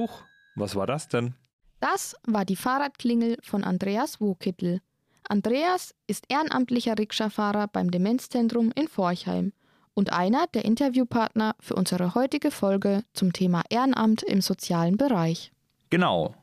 Huch, was war das denn? Das war die Fahrradklingel von Andreas Wokittel. Andreas ist ehrenamtlicher Rikscha-Fahrer beim Demenzzentrum in Forchheim und einer der Interviewpartner für unsere heutige Folge zum Thema Ehrenamt im sozialen Bereich. Genau,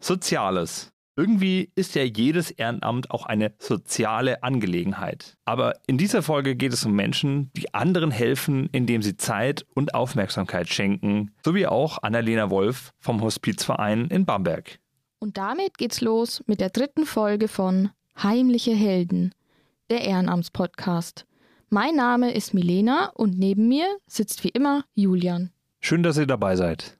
Soziales. Irgendwie ist ja jedes Ehrenamt auch eine soziale Angelegenheit. Aber in dieser Folge geht es um Menschen, die anderen helfen, indem sie Zeit und Aufmerksamkeit schenken, so wie auch Annalena Wolf vom Hospizverein in Bamberg. Und damit geht's los mit der dritten Folge von Heimliche Helden, der Ehrenamtspodcast. Mein Name ist Milena und neben mir sitzt wie immer Julian. Schön, dass ihr dabei seid.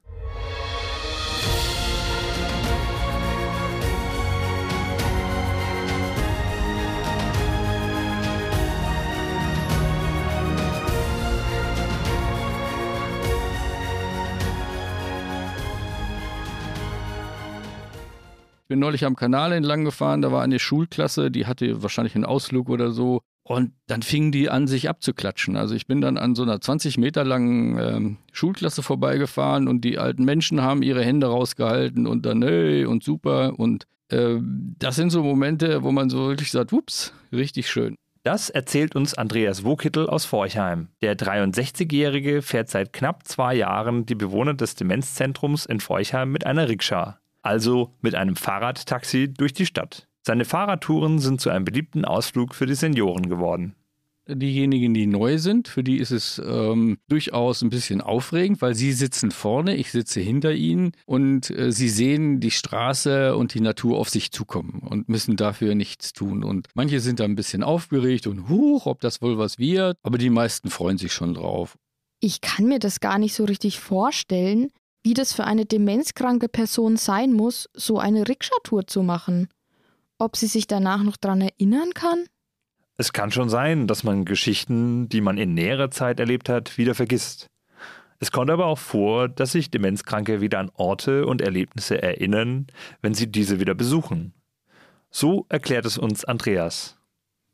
Bin neulich am Kanal entlang gefahren, da war eine Schulklasse, die hatte wahrscheinlich einen Ausflug oder so. Und dann fingen die an, sich abzuklatschen. Also ich bin dann an so einer 20 Meter langen ähm, Schulklasse vorbeigefahren und die alten Menschen haben ihre Hände rausgehalten und dann, hey, und super. Und äh, das sind so Momente, wo man so wirklich sagt, ups, richtig schön. Das erzählt uns Andreas Wokittel aus Forchheim. Der 63-Jährige fährt seit knapp zwei Jahren die Bewohner des Demenzzentrums in Forchheim mit einer Rikscha also mit einem Fahrradtaxi durch die Stadt. Seine Fahrradtouren sind zu einem beliebten Ausflug für die Senioren geworden. Diejenigen, die neu sind, für die ist es ähm, durchaus ein bisschen aufregend, weil sie sitzen vorne, ich sitze hinter ihnen und äh, sie sehen die Straße und die Natur auf sich zukommen und müssen dafür nichts tun. Und manche sind da ein bisschen aufgeregt und huch, ob das wohl was wird, aber die meisten freuen sich schon drauf. Ich kann mir das gar nicht so richtig vorstellen, wie das für eine demenzkranke Person sein muss, so eine Rikscha-Tour zu machen. Ob sie sich danach noch daran erinnern kann? Es kann schon sein, dass man Geschichten, die man in näherer Zeit erlebt hat, wieder vergisst. Es kommt aber auch vor, dass sich Demenzkranke wieder an Orte und Erlebnisse erinnern, wenn sie diese wieder besuchen. So erklärt es uns Andreas.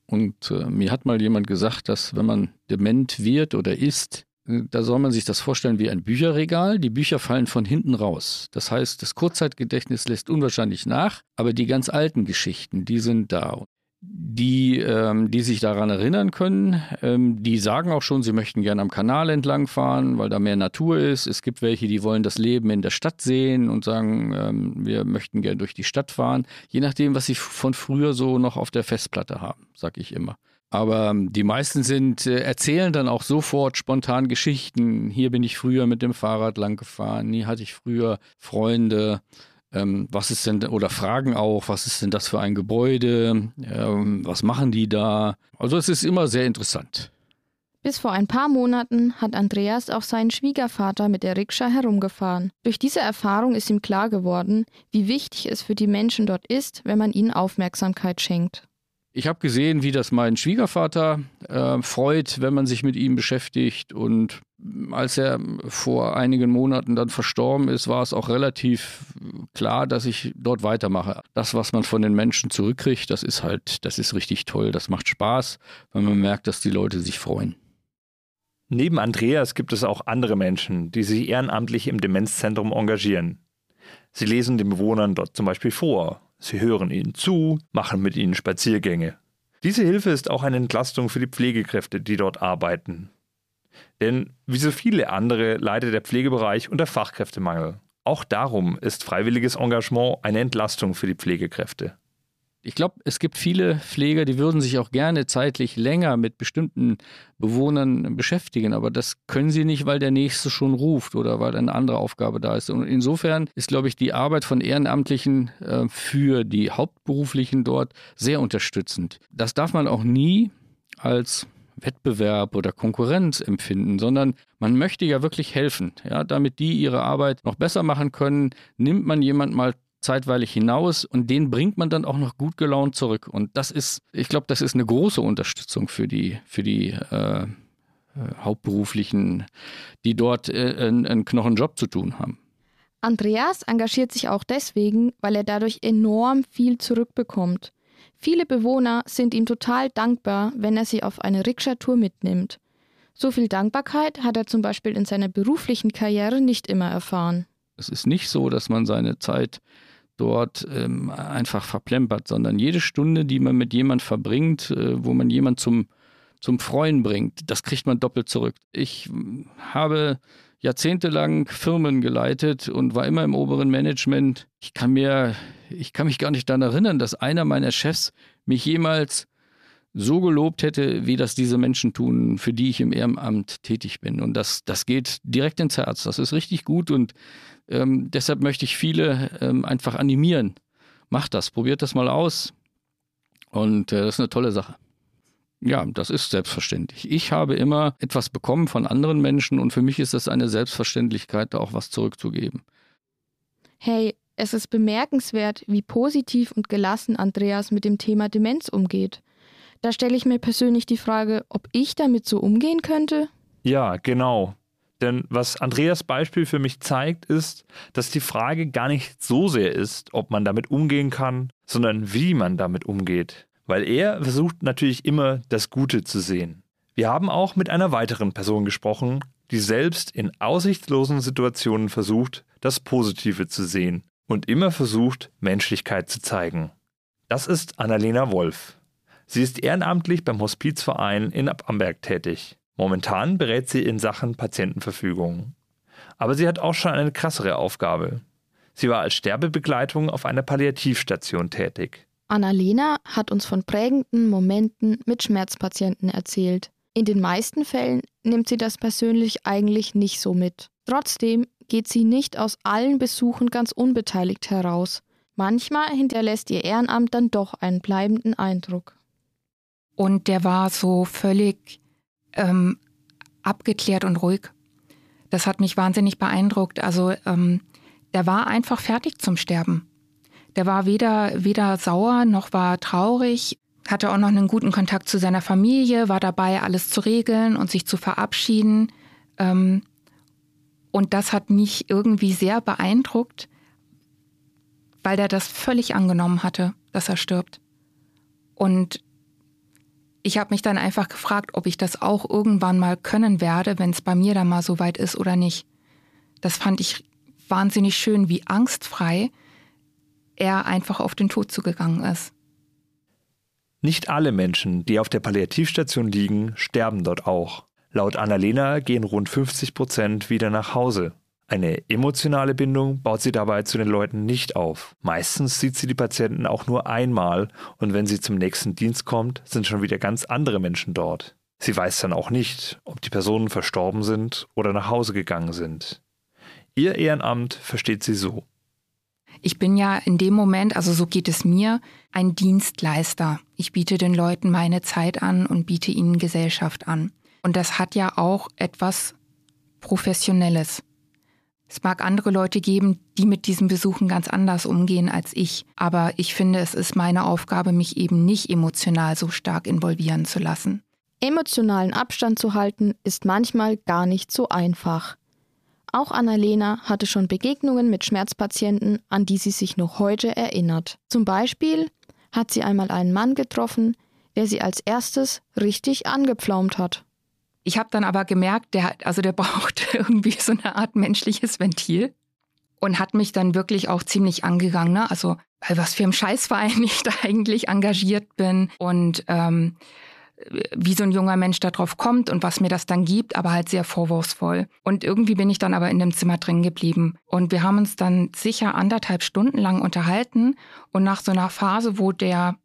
Und äh, mir hat mal jemand gesagt, dass wenn man dement wird oder ist, da soll man sich das vorstellen wie ein Bücherregal. Die Bücher fallen von hinten raus. Das heißt, das Kurzzeitgedächtnis lässt unwahrscheinlich nach, aber die ganz alten Geschichten, die sind da. Die, ähm, die sich daran erinnern können, ähm, die sagen auch schon, sie möchten gerne am Kanal entlang fahren, weil da mehr Natur ist. Es gibt welche, die wollen das Leben in der Stadt sehen und sagen, ähm, wir möchten gerne durch die Stadt fahren. Je nachdem, was sie von früher so noch auf der Festplatte haben, sag ich immer. Aber ähm, die meisten sind, äh, erzählen dann auch sofort spontan Geschichten. Hier bin ich früher mit dem Fahrrad lang gefahren, hier hatte ich früher Freunde. Ähm, was ist denn, oder fragen auch, was ist denn das für ein Gebäude? Ähm, was machen die da? Also es ist immer sehr interessant. Bis vor ein paar Monaten hat Andreas auch seinen Schwiegervater mit der Rikscha herumgefahren. Durch diese Erfahrung ist ihm klar geworden, wie wichtig es für die Menschen dort ist, wenn man ihnen Aufmerksamkeit schenkt. Ich habe gesehen, wie das mein Schwiegervater äh, freut, wenn man sich mit ihm beschäftigt. Und als er vor einigen Monaten dann verstorben ist, war es auch relativ klar, dass ich dort weitermache. Das, was man von den Menschen zurückkriegt, das ist halt, das ist richtig toll. Das macht Spaß, wenn man merkt, dass die Leute sich freuen. Neben Andreas gibt es auch andere Menschen, die sich ehrenamtlich im Demenzzentrum engagieren. Sie lesen den Bewohnern dort zum Beispiel vor Sie hören ihnen zu, machen mit ihnen Spaziergänge. Diese Hilfe ist auch eine Entlastung für die Pflegekräfte, die dort arbeiten. Denn wie so viele andere leidet der Pflegebereich unter Fachkräftemangel. Auch darum ist freiwilliges Engagement eine Entlastung für die Pflegekräfte. Ich glaube, es gibt viele Pfleger, die würden sich auch gerne zeitlich länger mit bestimmten Bewohnern beschäftigen, aber das können sie nicht, weil der nächste schon ruft oder weil eine andere Aufgabe da ist. Und insofern ist, glaube ich, die Arbeit von Ehrenamtlichen äh, für die Hauptberuflichen dort sehr unterstützend. Das darf man auch nie als Wettbewerb oder Konkurrenz empfinden, sondern man möchte ja wirklich helfen. Ja, damit die ihre Arbeit noch besser machen können, nimmt man jemand mal zeitweilig hinaus und den bringt man dann auch noch gut gelaunt zurück. Und das ist, ich glaube, das ist eine große Unterstützung für die, für die äh, äh Hauptberuflichen, die dort äh, einen, einen Knochenjob zu tun haben. Andreas engagiert sich auch deswegen, weil er dadurch enorm viel zurückbekommt. Viele Bewohner sind ihm total dankbar, wenn er sie auf eine Rikscha-Tour mitnimmt. So viel Dankbarkeit hat er zum Beispiel in seiner beruflichen Karriere nicht immer erfahren Es ist nicht so, dass man seine Zeit dort ähm, einfach verplempert, sondern jede Stunde, die man mit jemand verbringt, äh, wo man jemand zum, zum Freuen bringt, das kriegt man doppelt zurück. Ich hm, habe jahrzehntelang Firmen geleitet und war immer im oberen Management. Ich kann mir, ich kann mich gar nicht daran erinnern, dass einer meiner Chefs mich jemals so gelobt hätte, wie das diese Menschen tun, für die ich im Ehrenamt tätig bin. Und das, das geht direkt ins Herz. Das ist richtig gut und ähm, deshalb möchte ich viele ähm, einfach animieren. Macht das, probiert das mal aus. Und äh, das ist eine tolle Sache. Ja, das ist selbstverständlich. Ich habe immer etwas bekommen von anderen Menschen und für mich ist es eine Selbstverständlichkeit, da auch was zurückzugeben. Hey, es ist bemerkenswert, wie positiv und gelassen Andreas mit dem Thema Demenz umgeht. Da stelle ich mir persönlich die Frage, ob ich damit so umgehen könnte. Ja, genau. Denn was Andreas Beispiel für mich zeigt, ist, dass die Frage gar nicht so sehr ist, ob man damit umgehen kann, sondern wie man damit umgeht. Weil er versucht natürlich immer das Gute zu sehen. Wir haben auch mit einer weiteren Person gesprochen, die selbst in aussichtslosen Situationen versucht, das Positive zu sehen und immer versucht, Menschlichkeit zu zeigen. Das ist Annalena Wolf. Sie ist ehrenamtlich beim Hospizverein in Amberg tätig. Momentan berät sie in Sachen Patientenverfügung. Aber sie hat auch schon eine krassere Aufgabe. Sie war als Sterbebegleitung auf einer Palliativstation tätig. Annalena hat uns von prägenden Momenten mit Schmerzpatienten erzählt. In den meisten Fällen nimmt sie das persönlich eigentlich nicht so mit. Trotzdem geht sie nicht aus allen Besuchen ganz unbeteiligt heraus. Manchmal hinterlässt ihr Ehrenamt dann doch einen bleibenden Eindruck. Und der war so völlig ähm, abgeklärt und ruhig. Das hat mich wahnsinnig beeindruckt. Also ähm, der war einfach fertig zum Sterben. Der war weder, weder sauer noch war traurig, hatte auch noch einen guten Kontakt zu seiner Familie, war dabei, alles zu regeln und sich zu verabschieden. Ähm, und das hat mich irgendwie sehr beeindruckt, weil der das völlig angenommen hatte, dass er stirbt. Und ich habe mich dann einfach gefragt, ob ich das auch irgendwann mal können werde, wenn es bei mir dann mal so weit ist oder nicht. Das fand ich wahnsinnig schön, wie angstfrei er einfach auf den Tod zugegangen ist. Nicht alle Menschen, die auf der Palliativstation liegen, sterben dort auch. Laut Annalena gehen rund 50 Prozent wieder nach Hause. Eine emotionale Bindung baut sie dabei zu den Leuten nicht auf. Meistens sieht sie die Patienten auch nur einmal und wenn sie zum nächsten Dienst kommt, sind schon wieder ganz andere Menschen dort. Sie weiß dann auch nicht, ob die Personen verstorben sind oder nach Hause gegangen sind. Ihr Ehrenamt versteht sie so. Ich bin ja in dem Moment, also so geht es mir, ein Dienstleister. Ich biete den Leuten meine Zeit an und biete ihnen Gesellschaft an. Und das hat ja auch etwas Professionelles. Es mag andere Leute geben, die mit diesen Besuchen ganz anders umgehen als ich, aber ich finde, es ist meine Aufgabe, mich eben nicht emotional so stark involvieren zu lassen. Emotionalen Abstand zu halten ist manchmal gar nicht so einfach. Auch Annalena hatte schon Begegnungen mit Schmerzpatienten, an die sie sich noch heute erinnert. Zum Beispiel hat sie einmal einen Mann getroffen, der sie als erstes richtig angepflaumt hat. Ich habe dann aber gemerkt, der, also der braucht irgendwie so eine Art menschliches Ventil und hat mich dann wirklich auch ziemlich angegangen. Ne? Also, bei was für einem Scheißverein ich da eigentlich engagiert bin und ähm, wie so ein junger Mensch darauf kommt und was mir das dann gibt, aber halt sehr vorwurfsvoll. Und irgendwie bin ich dann aber in dem Zimmer drin geblieben. Und wir haben uns dann sicher anderthalb Stunden lang unterhalten. Und nach so einer Phase, wo der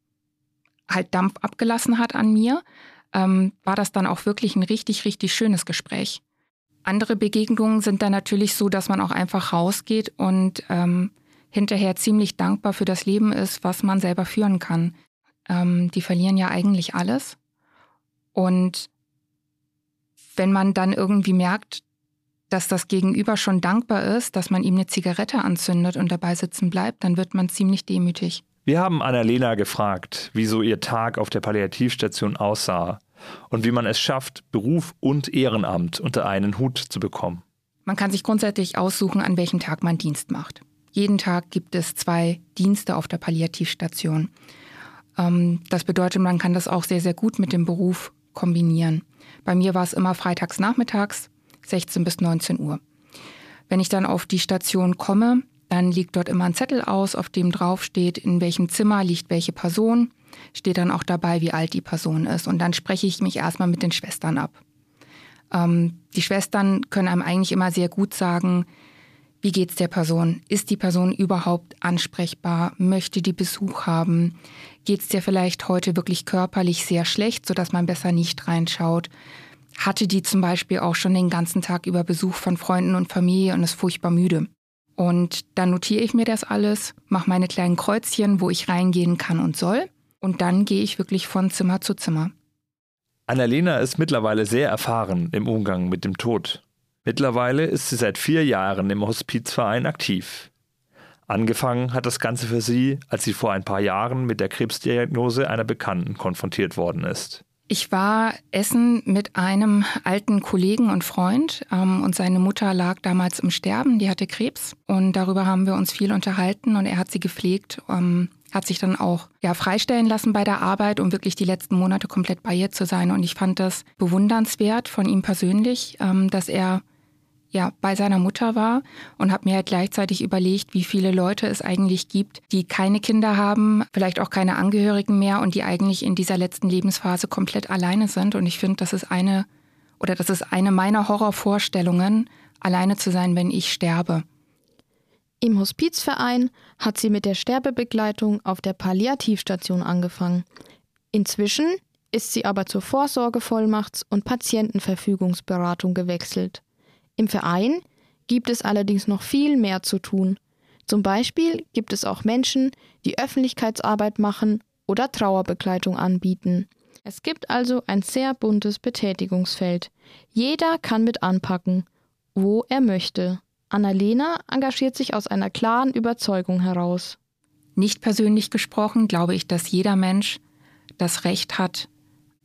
halt Dampf abgelassen hat an mir, ähm, war das dann auch wirklich ein richtig, richtig schönes Gespräch. Andere Begegnungen sind dann natürlich so, dass man auch einfach rausgeht und ähm, hinterher ziemlich dankbar für das Leben ist, was man selber führen kann. Ähm, die verlieren ja eigentlich alles. Und wenn man dann irgendwie merkt, dass das Gegenüber schon dankbar ist, dass man ihm eine Zigarette anzündet und dabei sitzen bleibt, dann wird man ziemlich demütig. Wir haben Annalena gefragt, wie so ihr Tag auf der Palliativstation aussah und wie man es schafft, Beruf und Ehrenamt unter einen Hut zu bekommen. Man kann sich grundsätzlich aussuchen, an welchem Tag man Dienst macht. Jeden Tag gibt es zwei Dienste auf der Palliativstation. Ähm, das bedeutet, man kann das auch sehr, sehr gut mit dem Beruf kombinieren. Bei mir war es immer freitags nachmittags, 16 bis 19 Uhr. Wenn ich dann auf die Station komme, dann liegt dort immer ein Zettel aus, auf dem drauf steht, in welchem Zimmer liegt welche Person. Steht dann auch dabei, wie alt die Person ist. Und dann spreche ich mich erstmal mit den Schwestern ab. Ähm, die Schwestern können einem eigentlich immer sehr gut sagen, wie geht's der Person? Ist die Person überhaupt ansprechbar? Möchte die Besuch haben? Geht's dir vielleicht heute wirklich körperlich sehr schlecht, sodass man besser nicht reinschaut? Hatte die zum Beispiel auch schon den ganzen Tag über Besuch von Freunden und Familie und ist furchtbar müde? Und dann notiere ich mir das alles, mache meine kleinen Kreuzchen, wo ich reingehen kann und soll. Und dann gehe ich wirklich von Zimmer zu Zimmer. Annalena ist mittlerweile sehr erfahren im Umgang mit dem Tod. Mittlerweile ist sie seit vier Jahren im Hospizverein aktiv. Angefangen hat das Ganze für sie, als sie vor ein paar Jahren mit der Krebsdiagnose einer Bekannten konfrontiert worden ist. Ich war essen mit einem alten Kollegen und Freund ähm, und seine Mutter lag damals im Sterben, die hatte Krebs. Und darüber haben wir uns viel unterhalten und er hat sie gepflegt, ähm, hat sich dann auch ja, freistellen lassen bei der Arbeit, um wirklich die letzten Monate komplett bei ihr zu sein. Und ich fand das bewundernswert von ihm persönlich, ähm, dass er ja, bei seiner Mutter war und habe mir halt gleichzeitig überlegt, wie viele Leute es eigentlich gibt, die keine Kinder haben, vielleicht auch keine Angehörigen mehr und die eigentlich in dieser letzten Lebensphase komplett alleine sind. Und ich finde, das ist eine oder das ist eine meiner Horrorvorstellungen, alleine zu sein, wenn ich sterbe. Im Hospizverein hat sie mit der Sterbebegleitung auf der Palliativstation angefangen. Inzwischen ist sie aber zur Vorsorgevollmachts- und Patientenverfügungsberatung gewechselt. Im Verein gibt es allerdings noch viel mehr zu tun. Zum Beispiel gibt es auch Menschen, die Öffentlichkeitsarbeit machen oder Trauerbegleitung anbieten. Es gibt also ein sehr buntes Betätigungsfeld. Jeder kann mit anpacken, wo er möchte. Annalena engagiert sich aus einer klaren Überzeugung heraus. Nicht persönlich gesprochen glaube ich, dass jeder Mensch das Recht hat,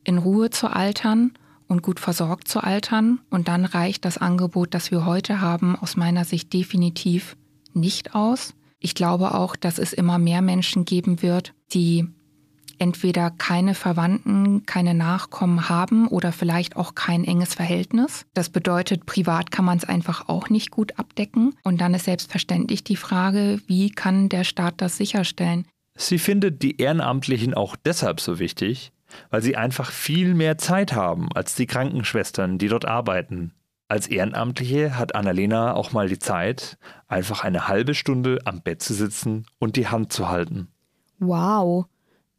in Ruhe zu altern und gut versorgt zu altern. Und dann reicht das Angebot, das wir heute haben, aus meiner Sicht definitiv nicht aus. Ich glaube auch, dass es immer mehr Menschen geben wird, die entweder keine Verwandten, keine Nachkommen haben oder vielleicht auch kein enges Verhältnis. Das bedeutet, privat kann man es einfach auch nicht gut abdecken. Und dann ist selbstverständlich die Frage, wie kann der Staat das sicherstellen? Sie findet die Ehrenamtlichen auch deshalb so wichtig, weil sie einfach viel mehr Zeit haben als die Krankenschwestern, die dort arbeiten. Als Ehrenamtliche hat Annalena auch mal die Zeit, einfach eine halbe Stunde am Bett zu sitzen und die Hand zu halten. Wow,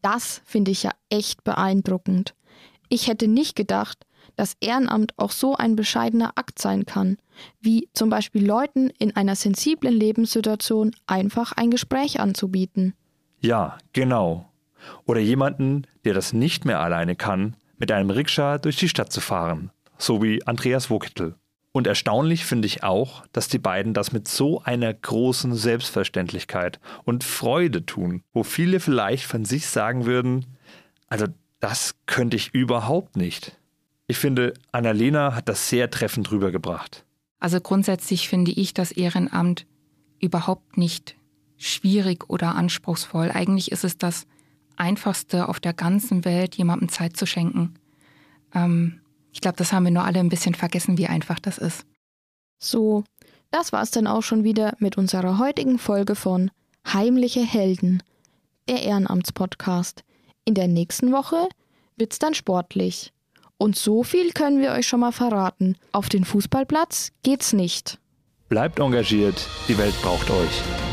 das finde ich ja echt beeindruckend. Ich hätte nicht gedacht, dass Ehrenamt auch so ein bescheidener Akt sein kann, wie zum Beispiel Leuten in einer sensiblen Lebenssituation einfach ein Gespräch anzubieten. Ja, genau. Oder jemanden, der das nicht mehr alleine kann, mit einem Rikscha durch die Stadt zu fahren, so wie Andreas Wokittel. Und erstaunlich finde ich auch, dass die beiden das mit so einer großen Selbstverständlichkeit und Freude tun, wo viele vielleicht von sich sagen würden, also das könnte ich überhaupt nicht. Ich finde, Annalena hat das sehr treffend rübergebracht. Also grundsätzlich finde ich das Ehrenamt überhaupt nicht schwierig oder anspruchsvoll. Eigentlich ist es das Einfachste auf der ganzen Welt, jemandem Zeit zu schenken. Ähm, ich glaube, das haben wir nur alle ein bisschen vergessen, wie einfach das ist. So, das war es dann auch schon wieder mit unserer heutigen Folge von Heimliche Helden, der Ehrenamtspodcast. In der nächsten Woche wird's dann sportlich. Und so viel können wir euch schon mal verraten. Auf den Fußballplatz geht's nicht. Bleibt engagiert, die Welt braucht euch.